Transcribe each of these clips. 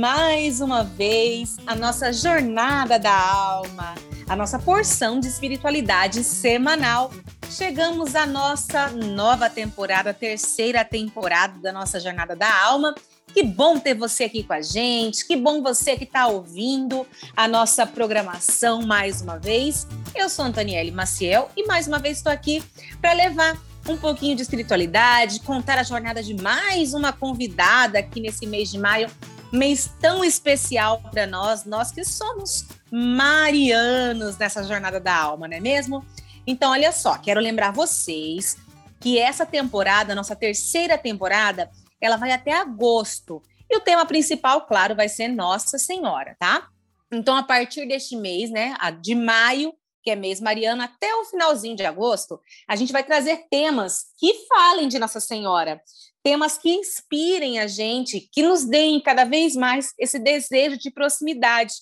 mais uma vez a nossa jornada da alma, a nossa porção de espiritualidade semanal. Chegamos à nossa nova temporada, terceira temporada da nossa jornada da alma. Que bom ter você aqui com a gente, que bom você que está ouvindo a nossa programação mais uma vez. Eu sou Antonielle Maciel e mais uma vez estou aqui para levar um pouquinho de espiritualidade, contar a jornada de mais uma convidada aqui nesse mês de maio, mês tão especial para nós, nós que somos marianos nessa jornada da alma, não é mesmo? Então, olha só, quero lembrar vocês que essa temporada, nossa terceira temporada, ela vai até agosto. E o tema principal, claro, vai ser Nossa Senhora, tá? Então, a partir deste mês, né, de maio, que é mês mariano, até o finalzinho de agosto, a gente vai trazer temas que falem de Nossa Senhora, temas que inspirem a gente, que nos deem cada vez mais esse desejo de proximidade,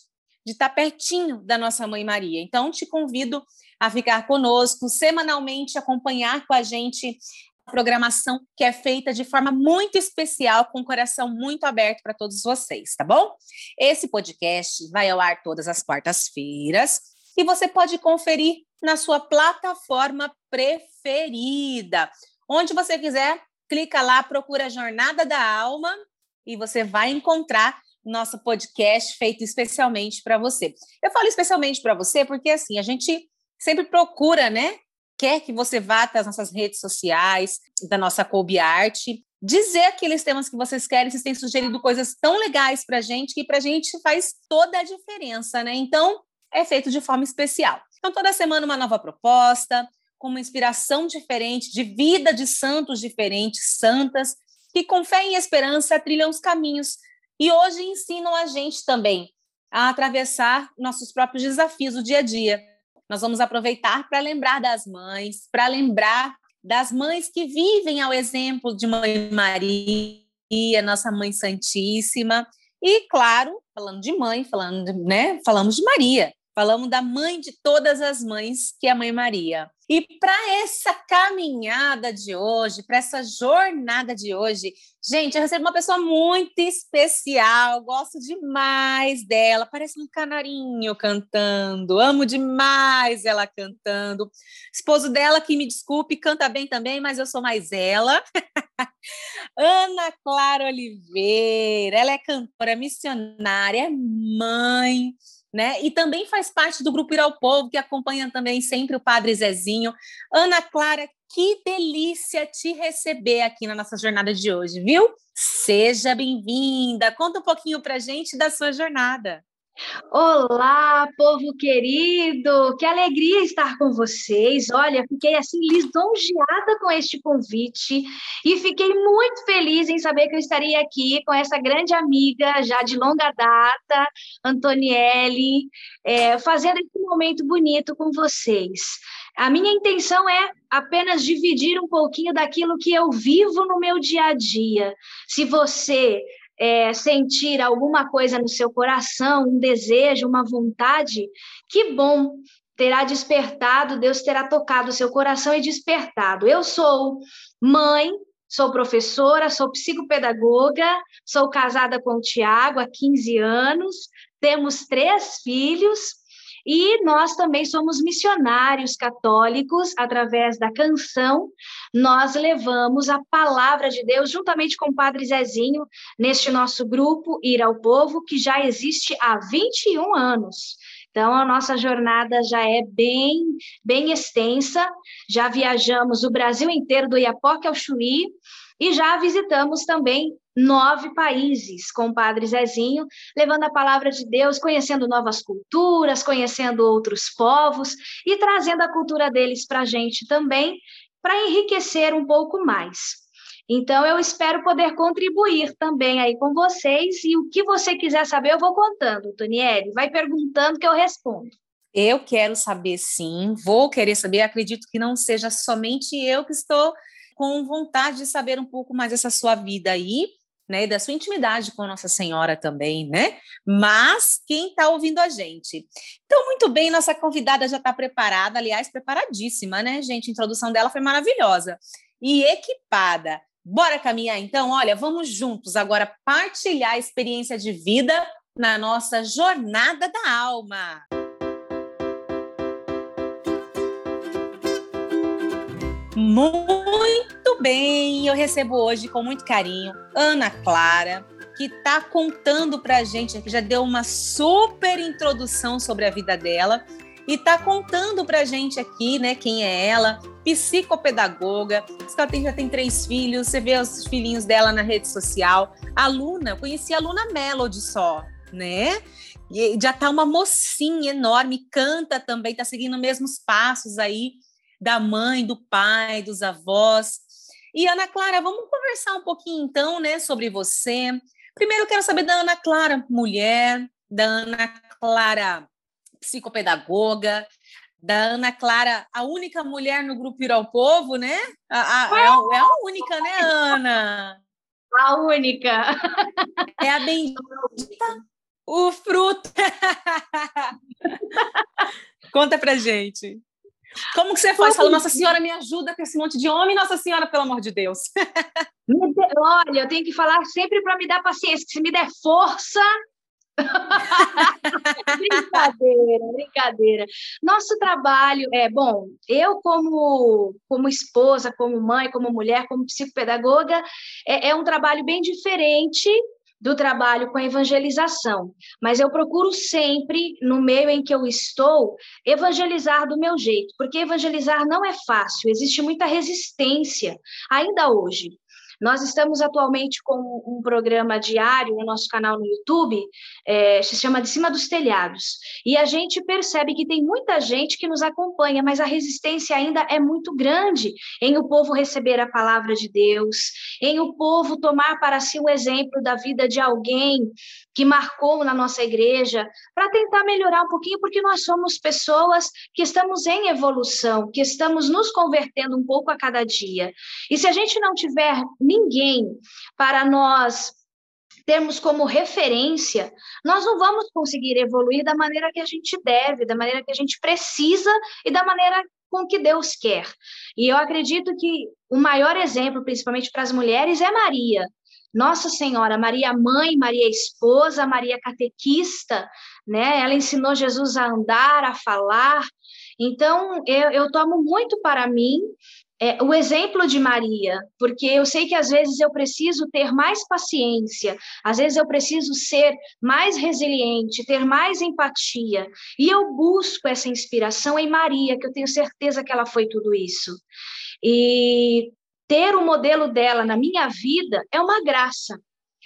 de estar pertinho da nossa Mãe Maria. Então, te convido a ficar conosco, semanalmente acompanhar com a gente a programação que é feita de forma muito especial, com o coração muito aberto para todos vocês, tá bom? Esse podcast vai ao ar todas as quartas-feiras e você pode conferir na sua plataforma preferida. Onde você quiser, clica lá, procura Jornada da Alma e você vai encontrar nosso podcast feito especialmente para você. Eu falo especialmente para você porque assim, a gente sempre procura, né? Quer que você vá até as nossas redes sociais, da nossa Kobe Art, dizer aqueles temas que vocês querem, vocês têm sugerido coisas tão legais para a gente que para a gente faz toda a diferença, né? Então, é feito de forma especial. Então, toda semana uma nova proposta, com uma inspiração diferente, de vida de santos diferentes, santas, que com fé e esperança trilham os caminhos e hoje ensinam a gente também a atravessar nossos próprios desafios do dia a dia. Nós vamos aproveitar para lembrar das mães, para lembrar das mães que vivem ao exemplo de Mãe Maria, nossa Mãe Santíssima, e claro, falando de mãe, falando, né, falamos de Maria, Falamos da mãe de todas as mães, que é a Mãe Maria. E para essa caminhada de hoje, para essa jornada de hoje, gente, eu recebo uma pessoa muito especial, gosto demais dela, parece um canarinho cantando, amo demais ela cantando. Esposo dela, que me desculpe, canta bem também, mas eu sou mais ela. Ana Clara Oliveira, ela é cantora, missionária, é mãe né? E também faz parte do grupo Ir ao Povo, que acompanha também sempre o Padre Zezinho. Ana Clara, que delícia te receber aqui na nossa jornada de hoje, viu? Seja bem-vinda. Conta um pouquinho para gente da sua jornada. Olá, povo querido, que alegria estar com vocês. Olha, fiquei assim lisonjeada com este convite e fiquei muito feliz em saber que eu estaria aqui com essa grande amiga já de longa data, Antonielle, é, fazendo esse momento bonito com vocês. A minha intenção é apenas dividir um pouquinho daquilo que eu vivo no meu dia a dia. Se você é, sentir alguma coisa no seu coração, um desejo, uma vontade, que bom, terá despertado, Deus terá tocado o seu coração e despertado. Eu sou mãe, sou professora, sou psicopedagoga, sou casada com o Tiago há 15 anos, temos três filhos e nós também somos missionários católicos, através da canção, nós levamos a palavra de Deus, juntamente com o Padre Zezinho, neste nosso grupo Ir ao Povo, que já existe há 21 anos. Então, a nossa jornada já é bem, bem extensa, já viajamos o Brasil inteiro, do Iapoque ao Chuí, e já visitamos também nove países com o Padre Zezinho, levando a palavra de Deus, conhecendo novas culturas, conhecendo outros povos e trazendo a cultura deles para a gente também, para enriquecer um pouco mais. Então, eu espero poder contribuir também aí com vocês e o que você quiser saber, eu vou contando, Toniele. Vai perguntando que eu respondo. Eu quero saber sim, vou querer saber, acredito que não seja somente eu que estou com vontade de saber um pouco mais dessa sua vida aí, né, da sua intimidade com Nossa Senhora também, né? Mas quem está ouvindo a gente. Então, muito bem, nossa convidada já está preparada, aliás, preparadíssima, né, gente? A introdução dela foi maravilhosa. E equipada. Bora caminhar então? Olha, vamos juntos agora partilhar a experiência de vida na nossa jornada da alma. Muito bem, eu recebo hoje com muito carinho Ana Clara, que está contando para a gente, que já deu uma super introdução sobre a vida dela e está contando para a gente aqui, né, quem é ela, psicopedagoga, ela tem, já tem três filhos, você vê os filhinhos dela na rede social, aluna, conheci a aluna Melody só, né? E já tá uma mocinha enorme, canta também, tá seguindo os mesmos passos aí da mãe, do pai, dos avós. E Ana Clara, vamos conversar um pouquinho então, né, sobre você. Primeiro eu quero saber da Ana Clara, mulher, da Ana Clara, psicopedagoga, da Ana Clara, a única mulher no grupo Ir ao Povo, né? A, a, é, é, a única, né, Ana? A única. É a bendita, o fruto. Conta pra gente. Como que você faz? Fala, Nossa Senhora, me ajuda com esse monte de homem, Nossa Senhora, pelo amor de Deus. Olha, eu tenho que falar sempre para me dar paciência, que se me der força, brincadeira, brincadeira. Nosso trabalho é bom. Eu como como esposa, como mãe, como mulher, como psicopedagoga, é, é um trabalho bem diferente do trabalho com evangelização, mas eu procuro sempre, no meio em que eu estou, evangelizar do meu jeito, porque evangelizar não é fácil, existe muita resistência, ainda hoje. Nós estamos atualmente com um programa diário no nosso canal no YouTube, é, se chama De Cima dos Telhados. E a gente percebe que tem muita gente que nos acompanha, mas a resistência ainda é muito grande em o povo receber a palavra de Deus, em o povo tomar para si o exemplo da vida de alguém que marcou na nossa igreja, para tentar melhorar um pouquinho, porque nós somos pessoas que estamos em evolução, que estamos nos convertendo um pouco a cada dia. E se a gente não tiver ninguém para nós termos como referência, nós não vamos conseguir evoluir da maneira que a gente deve, da maneira que a gente precisa e da maneira com que Deus quer. E eu acredito que o maior exemplo, principalmente para as mulheres, é Maria. Nossa Senhora, Maria mãe, Maria esposa, Maria catequista, né? Ela ensinou Jesus a andar, a falar. Então, eu, eu tomo muito para mim é, o exemplo de Maria, porque eu sei que às vezes eu preciso ter mais paciência, às vezes eu preciso ser mais resiliente, ter mais empatia, e eu busco essa inspiração em Maria, que eu tenho certeza que ela foi tudo isso. E ter o modelo dela na minha vida é uma graça.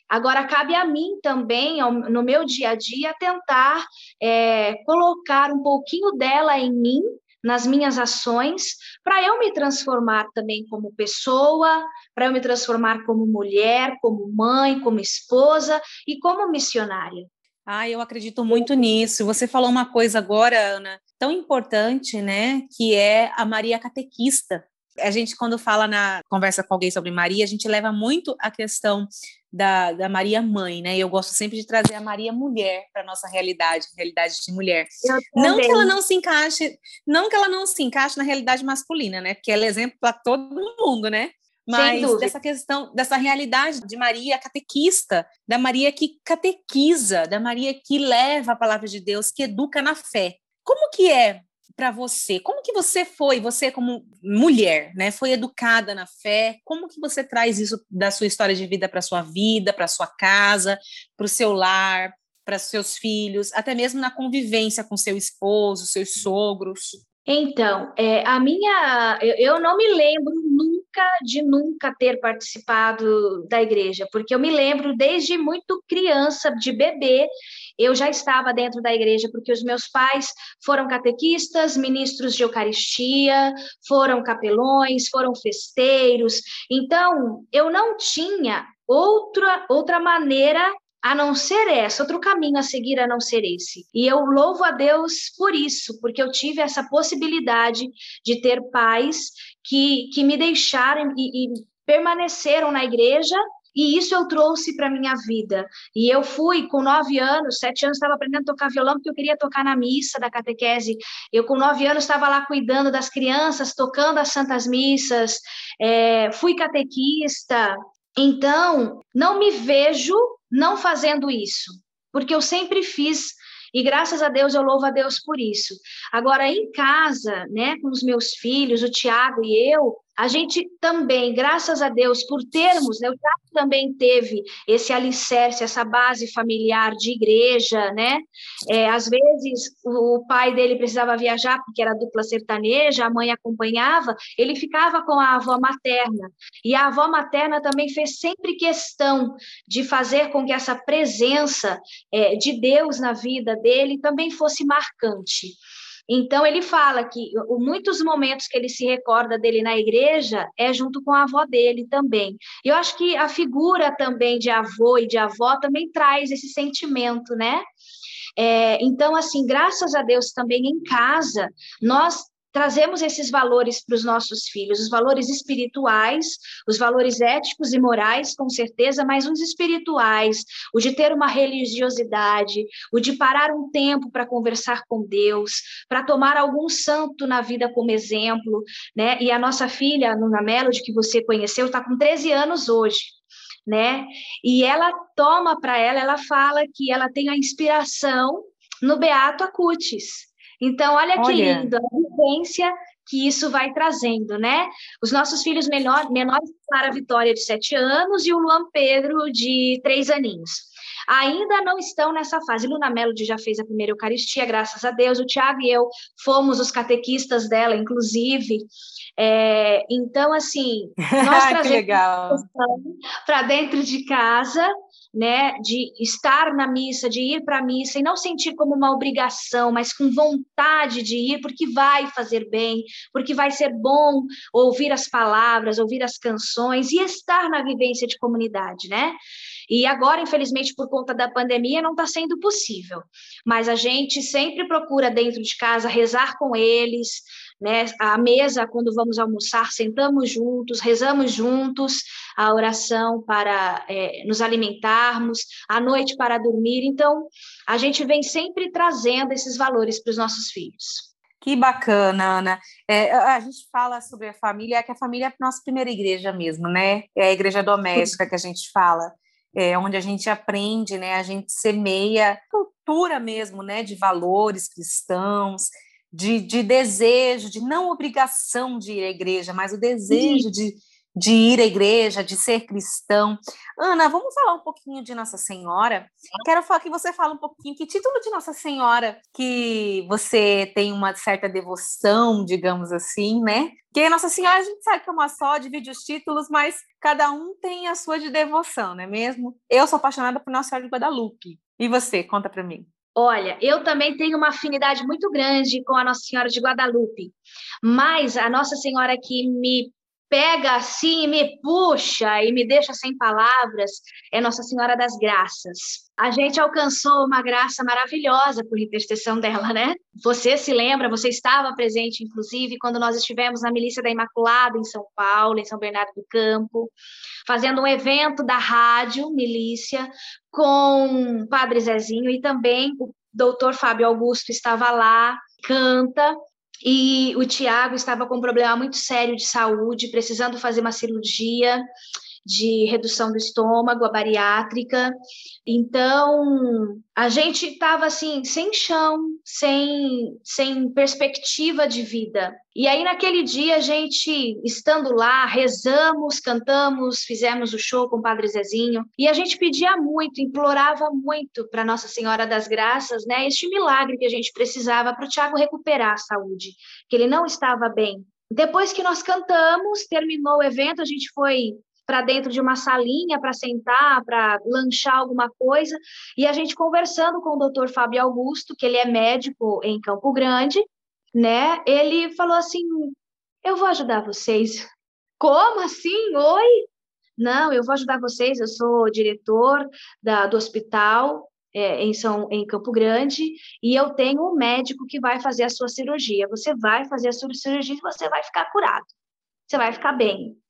Agora, cabe a mim também, no meu dia a dia, tentar é, colocar um pouquinho dela em mim nas minhas ações, para eu me transformar também como pessoa, para eu me transformar como mulher, como mãe, como esposa e como missionária. Ah, eu acredito muito nisso. Você falou uma coisa agora, Ana, tão importante, né, que é a Maria Catequista. A gente, quando fala na conversa com alguém sobre Maria, a gente leva muito a questão da, da Maria Mãe, né? Eu gosto sempre de trazer a Maria Mulher para nossa realidade, realidade de mulher. Não que ela não se encaixe, não que ela não se encaixe na realidade masculina, né? Porque ela é exemplo para todo mundo, né? Mas dessa questão, dessa realidade de Maria catequista, da Maria que catequiza, da Maria que leva a palavra de Deus, que educa na fé. Como que é para você? Como que você foi, você como mulher, né, foi educada na fé? Como que você traz isso da sua história de vida para sua vida, para sua casa, para o seu lar, para seus filhos, até mesmo na convivência com seu esposo, seus sogros? Então, é, a minha, eu, eu não me lembro nunca de nunca ter participado da igreja, porque eu me lembro desde muito criança, de bebê, eu já estava dentro da igreja porque os meus pais foram catequistas, ministros de Eucaristia, foram capelões, foram festeiros. Então, eu não tinha outra outra maneira a não ser essa, outro caminho a seguir a não ser esse. E eu louvo a Deus por isso, porque eu tive essa possibilidade de ter pais que, que me deixaram e, e permaneceram na igreja E isso eu trouxe para minha vida. E eu fui com nove anos, sete anos, estava aprendendo a tocar violão porque eu queria tocar na missa da catequese. Eu com nove anos estava lá cuidando das crianças, tocando as santas missas. É, fui catequista. Então, não me vejo não fazendo isso, porque eu sempre fiz e graças a Deus eu louvo a Deus por isso. Agora, em casa, né, com os meus filhos, o Tiago e eu, a gente também, graças a Deus, por termos, né, o Tiago também teve esse alicerce, essa base familiar de igreja, né? É, às vezes o pai dele precisava viajar porque era dupla sertaneja, a mãe acompanhava, ele ficava com a avó materna. E a avó materna também fez sempre questão de fazer com que essa presença é, de Deus na vida dele também fosse marcante. Então, ele fala que muitos momentos que ele se recorda dele na igreja é junto com a avó dele também. E eu acho que a figura também de avô e de avó também traz esse sentimento, né? É, então, assim, graças a Deus também em casa, nós trazemos esses valores para os nossos filhos, os valores espirituais, os valores éticos e morais, com certeza, mas os espirituais, o de ter uma religiosidade, o de parar um tempo para conversar com Deus, para tomar algum santo na vida como exemplo, né? E a nossa filha, a Nuna Melody, que você conheceu, está com 13 anos hoje. Né? E ela toma para ela, ela fala que ela tem a inspiração no Beato Acutis, então, olha, olha. que lindo que isso vai trazendo, né? Os nossos filhos menor, menores para a Vitória de sete anos e o Luan Pedro de três aninhos. Ainda não estão nessa fase. Luna Melody já fez a primeira Eucaristia, graças a Deus. O Tiago e eu fomos os catequistas dela, inclusive. É, então, assim, nós trazemos para dentro de casa né, de estar na missa, de ir para a missa e não sentir como uma obrigação, mas com vontade de ir, porque vai fazer bem, porque vai ser bom ouvir as palavras, ouvir as canções e estar na vivência de comunidade, né? E agora, infelizmente, por conta da pandemia, não está sendo possível. Mas a gente sempre procura dentro de casa rezar com eles, né? A mesa, quando vamos almoçar, sentamos juntos, rezamos juntos a oração para é, nos alimentarmos, à noite para dormir. Então, a gente vem sempre trazendo esses valores para os nossos filhos. Que bacana, Ana. É, a gente fala sobre a família, é que a família é a nossa primeira igreja mesmo, né? É a igreja doméstica que a gente fala, é onde a gente aprende, né? A gente semeia cultura mesmo, né? De valores cristãos, de, de desejo, de não obrigação de ir à igreja, mas o desejo de, de ir à igreja, de ser cristão. Ana, vamos falar um pouquinho de Nossa Senhora. Quero falar que você fala um pouquinho que título de Nossa Senhora que você tem uma certa devoção, digamos assim, né? Porque Nossa Senhora a gente sabe que é uma só, divide os títulos, mas cada um tem a sua de devoção, não é mesmo? Eu sou apaixonada por Nossa Senhora de Guadalupe. E você, conta para mim. Olha, eu também tenho uma afinidade muito grande com a Nossa Senhora de Guadalupe, mas a Nossa Senhora que me pega assim, me puxa e me deixa sem palavras é Nossa Senhora das Graças. A gente alcançou uma graça maravilhosa por intercessão dela, né? Você se lembra, você estava presente, inclusive, quando nós estivemos na Milícia da Imaculada em São Paulo, em São Bernardo do Campo, fazendo um evento da rádio Milícia com o Padre Zezinho e também o doutor Fábio Augusto estava lá, canta, e o Tiago estava com um problema muito sério de saúde, precisando fazer uma cirurgia de redução do estômago, a bariátrica. Então, a gente estava assim, sem chão, sem, sem perspectiva de vida. E aí, naquele dia, a gente, estando lá, rezamos, cantamos, fizemos o show com o Padre Zezinho, e a gente pedia muito, implorava muito para Nossa Senhora das Graças, né? Este milagre que a gente precisava para o Tiago recuperar a saúde, que ele não estava bem. Depois que nós cantamos, terminou o evento, a gente foi para dentro de uma salinha para sentar, para lanchar alguma coisa, e a gente conversando com o doutor Fábio Augusto, que ele é médico em Campo Grande, né? Ele falou assim: Eu vou ajudar vocês. Como assim? Oi? Não, eu vou ajudar vocês. Eu sou diretor da, do hospital é, em, São, em Campo Grande e eu tenho um médico que vai fazer a sua cirurgia. Você vai fazer a sua cirurgia e você vai ficar curado. Você vai ficar bem.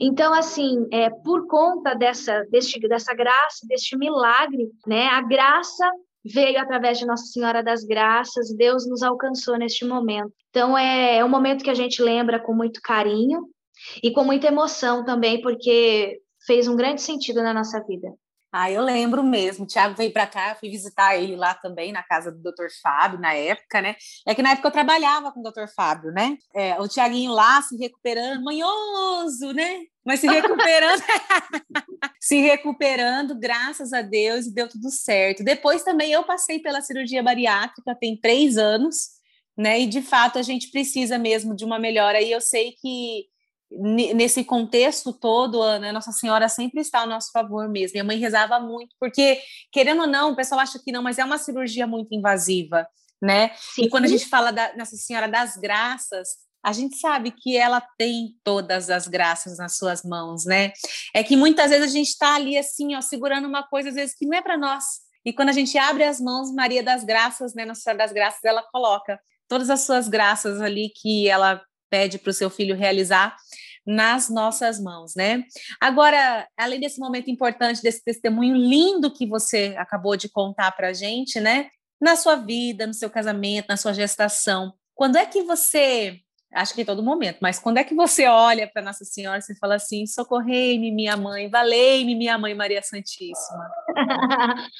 Então, assim, é, por conta dessa, deste, dessa graça, deste milagre, né, a graça veio através de Nossa Senhora das Graças, Deus nos alcançou neste momento. Então, é, é um momento que a gente lembra com muito carinho e com muita emoção também, porque fez um grande sentido na nossa vida. Ah, eu lembro mesmo. O Thiago veio para cá, fui visitar ele lá também, na casa do Dr. Fábio, na época, né? É que na época eu trabalhava com o Dr. Fábio, né? É, o Tiaguinho lá se recuperando, manhoso, né? Mas se recuperando, se recuperando, graças a Deus, e deu tudo certo. Depois também eu passei pela cirurgia bariátrica, tem três anos, né? E de fato a gente precisa mesmo de uma melhora. E eu sei que nesse contexto todo, Ana, Nossa Senhora sempre está ao nosso favor mesmo. Minha mãe rezava muito, porque, querendo ou não, o pessoal acha que não, mas é uma cirurgia muito invasiva, né? Sim. E quando a gente fala da Nossa Senhora das Graças, a gente sabe que ela tem todas as graças nas suas mãos, né? É que muitas vezes a gente está ali assim, ó, segurando uma coisa, às vezes, que não é para nós. E quando a gente abre as mãos, Maria das Graças, né, Nossa Senhora das Graças, ela coloca todas as suas graças ali que ela pede para o seu filho realizar nas nossas mãos, né? Agora, além desse momento importante, desse testemunho lindo que você acabou de contar para a gente, né? Na sua vida, no seu casamento, na sua gestação, quando é que você acho que em todo momento, mas quando é que você olha para Nossa Senhora e fala assim: socorrei-me, minha mãe, valei-me, minha mãe Maria Santíssima?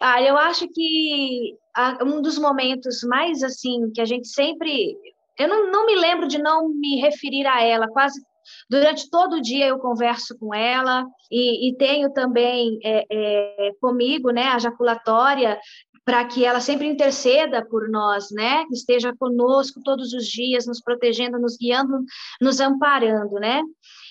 ah, eu acho que um dos momentos mais assim que a gente sempre. Eu não, não me lembro de não me referir a ela quase Durante todo o dia eu converso com ela e, e tenho também é, é, comigo né, a jaculatória para que ela sempre interceda por nós, né? Esteja conosco todos os dias, nos protegendo, nos guiando, nos amparando, né?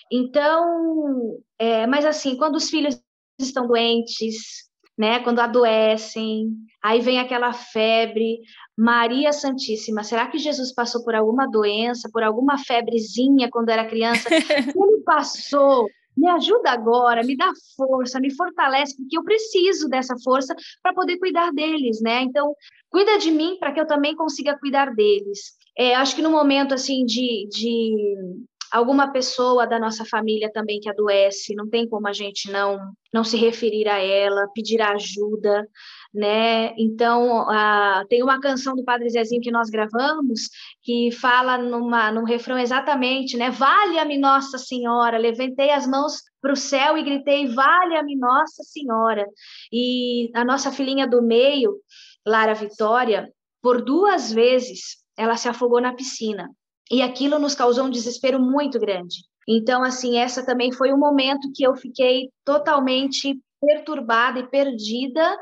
Então, é, mas assim, quando os filhos estão doentes, né? Quando adoecem, aí vem aquela febre. Maria Santíssima, será que Jesus passou por alguma doença, por alguma febrezinha quando era criança? Ele passou. Me ajuda agora, me dá força, me fortalece, porque eu preciso dessa força para poder cuidar deles, né? Então, cuida de mim para que eu também consiga cuidar deles. É, acho que no momento assim de, de alguma pessoa da nossa família também que adoece, não tem como a gente não não se referir a ela, pedir ajuda, né? Então, uh, tem uma canção do Padre Zezinho que nós gravamos que fala numa, num refrão exatamente, né? Valha-me Nossa Senhora, levantei as mãos para o céu e gritei, valha-me Nossa Senhora. E a nossa filhinha do meio, Lara Vitória, por duas vezes ela se afogou na piscina. E aquilo nos causou um desespero muito grande. Então, assim, essa também foi um momento que eu fiquei totalmente perturbada e perdida.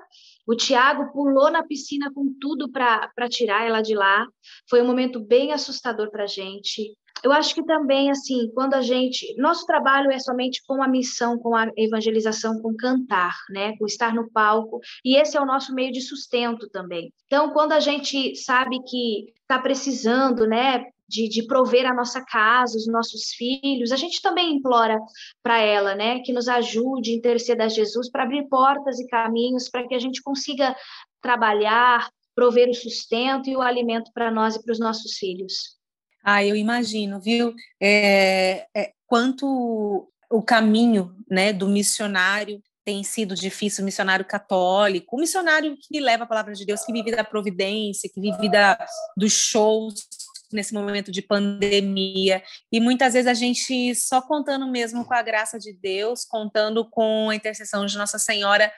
O Tiago pulou na piscina com tudo para tirar ela de lá. Foi um momento bem assustador para a gente. Eu acho que também, assim, quando a gente. Nosso trabalho é somente com a missão, com a evangelização, com cantar, né? Com estar no palco. E esse é o nosso meio de sustento também. Então, quando a gente sabe que está precisando, né? De, de prover a nossa casa, os nossos filhos, a gente também implora para ela, né, que nos ajude, interceda a Jesus para abrir portas e caminhos para que a gente consiga trabalhar, prover o sustento e o alimento para nós e para os nossos filhos. Ah, eu imagino, viu? É, é, quanto o caminho né, do missionário tem sido difícil, missionário católico, o missionário que leva a palavra de Deus, que vive da providência, que vive da, dos shows, nesse momento de pandemia. E muitas vezes a gente só contando mesmo com a graça de Deus, contando com a intercessão de Nossa Senhora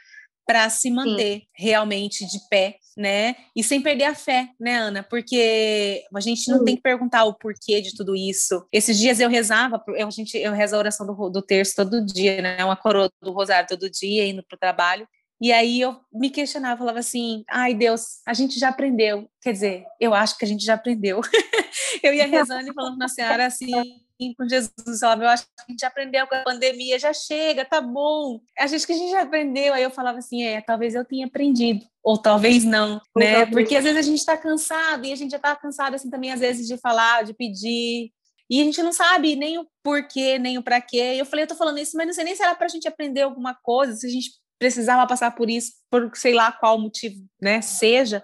para se manter Sim. realmente de pé, né? E sem perder a fé, né, Ana? Porque a gente não tem que perguntar o porquê de tudo isso. Esses dias eu rezava, eu, a gente, eu rezo a oração do, do terço todo dia, né? Uma coroa do rosário todo dia, indo para o trabalho. E aí eu me questionava, falava assim: ai Deus, a gente já aprendeu. Quer dizer, eu acho que a gente já aprendeu. eu ia rezando e falando na senhora assim, com Jesus, falava, eu acho que a gente já aprendeu com a pandemia, já chega, tá bom. A gente que a gente já aprendeu. Aí eu falava assim: é, talvez eu tenha aprendido, ou talvez não, né? Porque às vezes a gente está cansado e a gente já está cansado assim também, às vezes, de falar, de pedir. E a gente não sabe nem o porquê, nem o para quê. Eu falei, eu tô falando isso, mas não sei nem se era para a gente aprender alguma coisa, se a gente precisava passar por isso, por sei lá qual motivo, né, seja,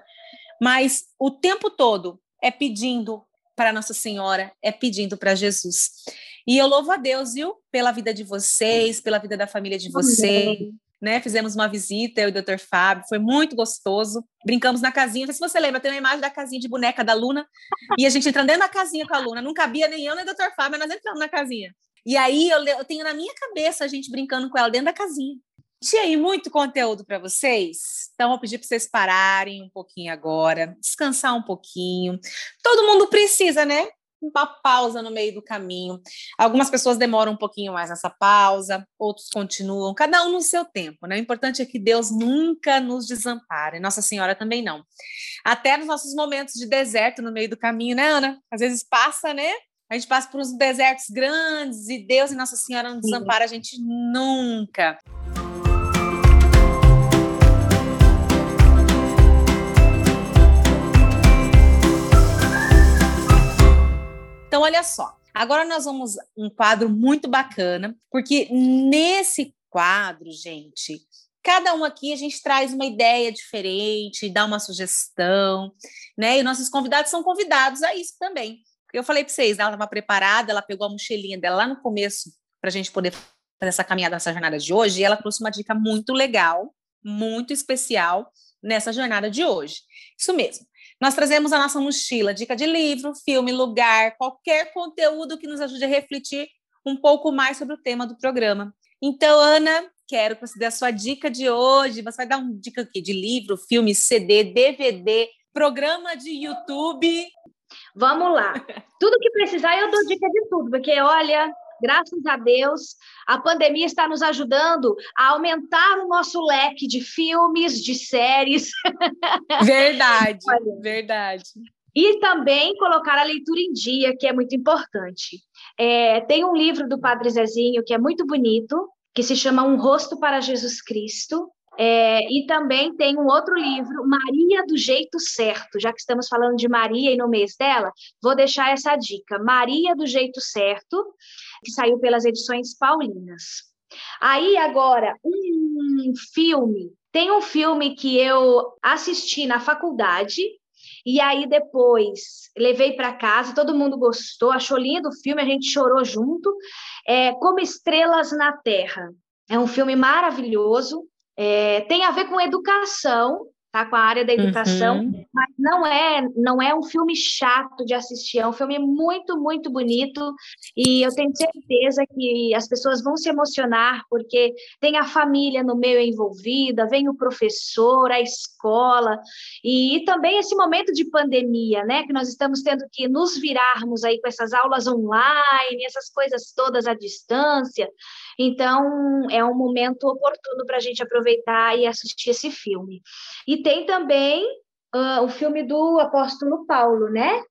mas o tempo todo é pedindo, para Nossa Senhora, é pedindo para Jesus. E eu louvo a Deus, viu, pela vida de vocês, pela vida da família de vocês. Né, fizemos uma visita, eu e o Dr. Fábio, foi muito gostoso. Brincamos na casinha. Não sei se você lembra, tem uma imagem da casinha de boneca da Luna, e a gente entrando dentro da casinha com a Luna. Não cabia nem eu nem o Dr. Fábio, mas nós entramos na casinha. E aí eu, eu tenho na minha cabeça a gente brincando com ela dentro da casinha. Tinha aí muito conteúdo para vocês, então vou pedir para vocês pararem um pouquinho agora, descansar um pouquinho. Todo mundo precisa, né? Uma pausa no meio do caminho. Algumas pessoas demoram um pouquinho mais nessa pausa, outros continuam, cada um no seu tempo, né? O importante é que Deus nunca nos desampare, Nossa Senhora também não. Até nos nossos momentos de deserto no meio do caminho, né, Ana? Às vezes passa, né? A gente passa por uns desertos grandes e Deus e Nossa Senhora não desampara a gente nunca. Então, olha só. Agora nós vamos um quadro muito bacana, porque nesse quadro, gente, cada um aqui a gente traz uma ideia diferente, dá uma sugestão, né? E nossos convidados são convidados a isso também. Eu falei para vocês, ela estava preparada, ela pegou a mochilinha dela lá no começo para a gente poder fazer essa caminhada nessa jornada de hoje, e ela trouxe uma dica muito legal, muito especial nessa jornada de hoje. Isso mesmo. Nós trazemos a nossa mochila, dica de livro, filme, lugar, qualquer conteúdo que nos ajude a refletir um pouco mais sobre o tema do programa. Então, Ana, quero que você dê a sua dica de hoje. Você vai dar uma dica aqui de livro, filme, CD, DVD, programa de YouTube. Vamos lá. Tudo que precisar, eu dou dica de tudo, porque olha, graças a Deus, a pandemia está nos ajudando a aumentar o nosso leque de filmes, de séries. Verdade, verdade. E também colocar a leitura em dia, que é muito importante. É, tem um livro do Padre Zezinho que é muito bonito, que se chama Um Rosto para Jesus Cristo. É, e também tem um outro livro, Maria do Jeito Certo. Já que estamos falando de Maria e no mês dela, vou deixar essa dica: Maria do Jeito Certo que saiu pelas edições paulinas. Aí, agora, um filme. Tem um filme que eu assisti na faculdade, e aí depois levei para casa, todo mundo gostou, achou lindo o filme, a gente chorou junto. É Como Estrelas na Terra. É um filme maravilhoso, é, tem a ver com educação, tá? Com a área da educação, uhum. mas não é, não é um filme chato de assistir, é um filme muito, muito bonito e eu tenho certeza que as pessoas vão se emocionar porque tem a família no meio envolvida, vem o professor, a escola e, e também esse momento de pandemia, né? Que nós estamos tendo que nos virarmos aí com essas aulas online, essas coisas todas à distância. Então, é um momento oportuno para a gente aproveitar e assistir esse filme. E tem também uh, o filme do apóstolo Paulo, né?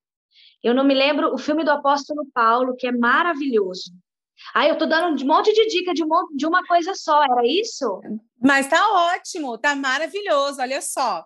Eu não me lembro, o filme do apóstolo Paulo, que é maravilhoso. Ah, eu estou dando um monte de dica de, uma, de uma coisa só, era isso? Mas tá ótimo, tá maravilhoso, olha só.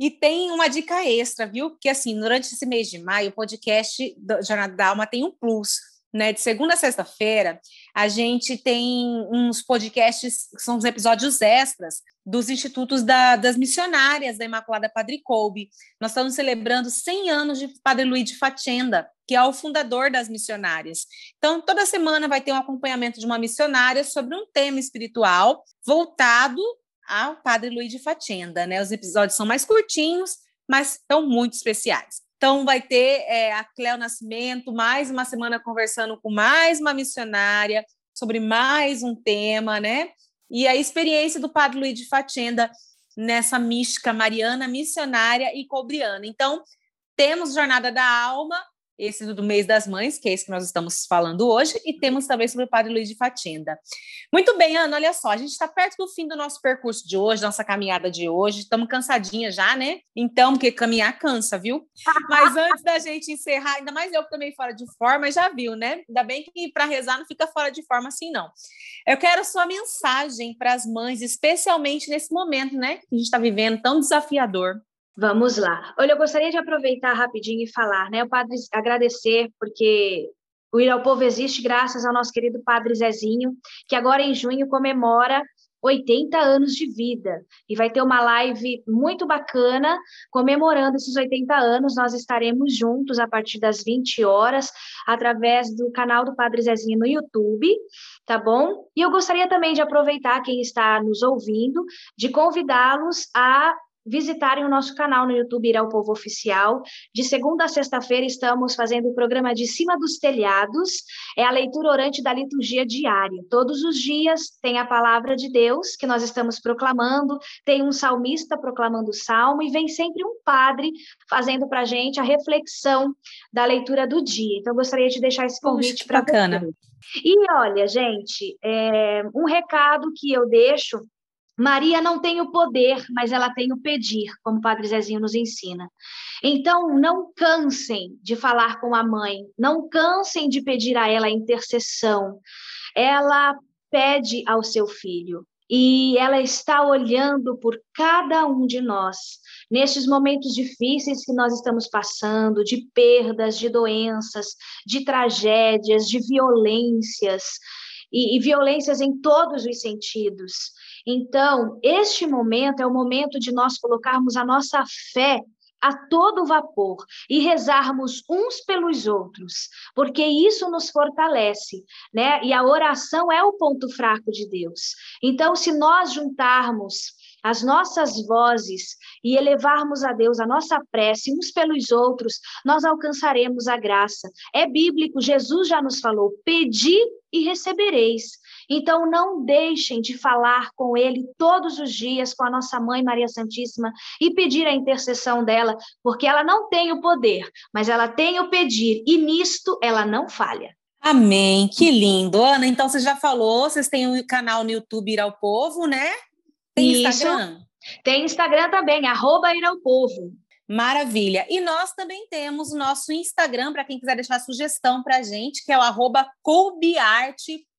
E tem uma dica extra, viu? Porque assim, durante esse mês de maio, o podcast Jornada da Alma tem um plus né? De segunda a sexta-feira, a gente tem uns podcasts, que são os episódios extras dos institutos da, das missionárias da Imaculada Padre Colbe. Nós estamos celebrando 100 anos de Padre Luiz de Fatenda, que é o fundador das missionárias. Então, toda semana vai ter um acompanhamento de uma missionária sobre um tema espiritual voltado ao Padre Luiz de Fatenda, né? Os episódios são mais curtinhos, mas são muito especiais. Então, vai ter é, a Cléo Nascimento, mais uma semana conversando com mais uma missionária sobre mais um tema, né? E a experiência do Padre Luiz de Fatenda nessa mística mariana, missionária e cobriana. Então, temos Jornada da Alma, esse do mês das mães, que é esse que nós estamos falando hoje, e temos também sobre o Padre Luiz de Fatenda. Muito bem, Ana, olha só, a gente está perto do fim do nosso percurso de hoje, nossa caminhada de hoje, estamos cansadinhas já, né? Então, porque caminhar cansa, viu? Mas antes da gente encerrar, ainda mais eu que também fora de forma, já viu, né? Ainda bem que para rezar não fica fora de forma assim, não. Eu quero sua mensagem para as mães, especialmente nesse momento, né? Que a gente está vivendo tão desafiador. Vamos lá. Olha, eu gostaria de aproveitar rapidinho e falar, né? O padre agradecer, porque o Ir ao Povo existe graças ao nosso querido padre Zezinho, que agora em junho comemora 80 anos de vida. E vai ter uma live muito bacana comemorando esses 80 anos. Nós estaremos juntos a partir das 20 horas, através do canal do Padre Zezinho no YouTube, tá bom? E eu gostaria também de aproveitar quem está nos ouvindo, de convidá-los a visitarem o nosso canal no YouTube Irá o Povo Oficial. De segunda a sexta-feira estamos fazendo o programa de Cima dos Telhados, é a leitura orante da liturgia diária. Todos os dias tem a palavra de Deus que nós estamos proclamando, tem um salmista proclamando o salmo e vem sempre um padre fazendo para a gente a reflexão da leitura do dia. Então, gostaria de deixar esse convite para bacana. E olha, gente, é, um recado que eu deixo Maria não tem o poder, mas ela tem o pedir, como o Padre Zezinho nos ensina. Então, não cansem de falar com a mãe, não cansem de pedir a ela a intercessão. Ela pede ao seu filho e ela está olhando por cada um de nós. Nesses momentos difíceis que nós estamos passando, de perdas, de doenças, de tragédias, de violências, e, e violências em todos os sentidos. Então, este momento é o momento de nós colocarmos a nossa fé a todo vapor e rezarmos uns pelos outros, porque isso nos fortalece, né? E a oração é o ponto fraco de Deus. Então, se nós juntarmos as nossas vozes e elevarmos a Deus a nossa prece uns pelos outros, nós alcançaremos a graça. É bíblico, Jesus já nos falou: pedi e recebereis. Então, não deixem de falar com Ele todos os dias, com a nossa mãe Maria Santíssima, e pedir a intercessão dela, porque ela não tem o poder, mas ela tem o pedir, e nisto ela não falha. Amém, que lindo. Ana, então você já falou, vocês têm um canal no YouTube Ir ao Povo, né? Tem Isso. Instagram? Tem Instagram também, arroba Ir ao Povo. Maravilha. E nós também temos o nosso Instagram, para quem quiser deixar sugestão para a gente, que é o arroba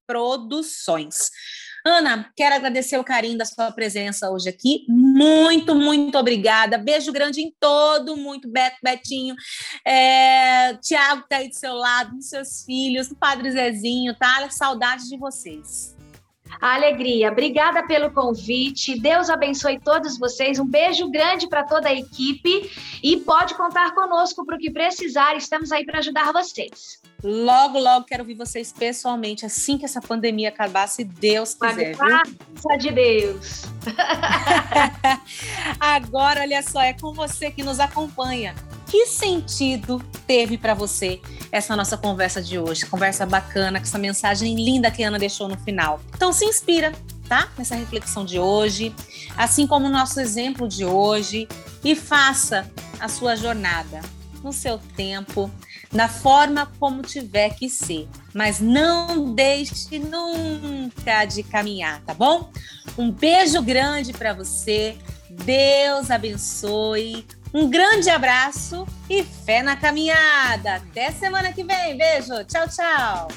Produções. Ana, quero agradecer o carinho da sua presença hoje aqui. Muito, muito obrigada. Beijo grande em todo, muito Beto, Betinho. É, Tiago está aí do seu lado, dos seus filhos, o Padre Zezinho, tá? Saudade de vocês. Alegria. Obrigada pelo convite. Deus abençoe todos vocês. Um beijo grande para toda a equipe e pode contar conosco para o que precisar. Estamos aí para ajudar vocês. Logo, logo quero ouvir vocês pessoalmente, assim que essa pandemia acabar, se Deus quiser. Graças de Deus. Agora, olha só, é com você que nos acompanha. Que sentido teve para você essa nossa conversa de hoje? Conversa bacana, com essa mensagem linda que a Ana deixou no final. Então, se inspira, tá? Nessa reflexão de hoje, assim como o nosso exemplo de hoje, e faça a sua jornada no seu tempo, da forma como tiver que ser. Mas não deixe nunca de caminhar, tá bom? Um beijo grande para você. Deus abençoe. Um grande abraço e fé na caminhada. Até semana que vem. Beijo. Tchau, tchau.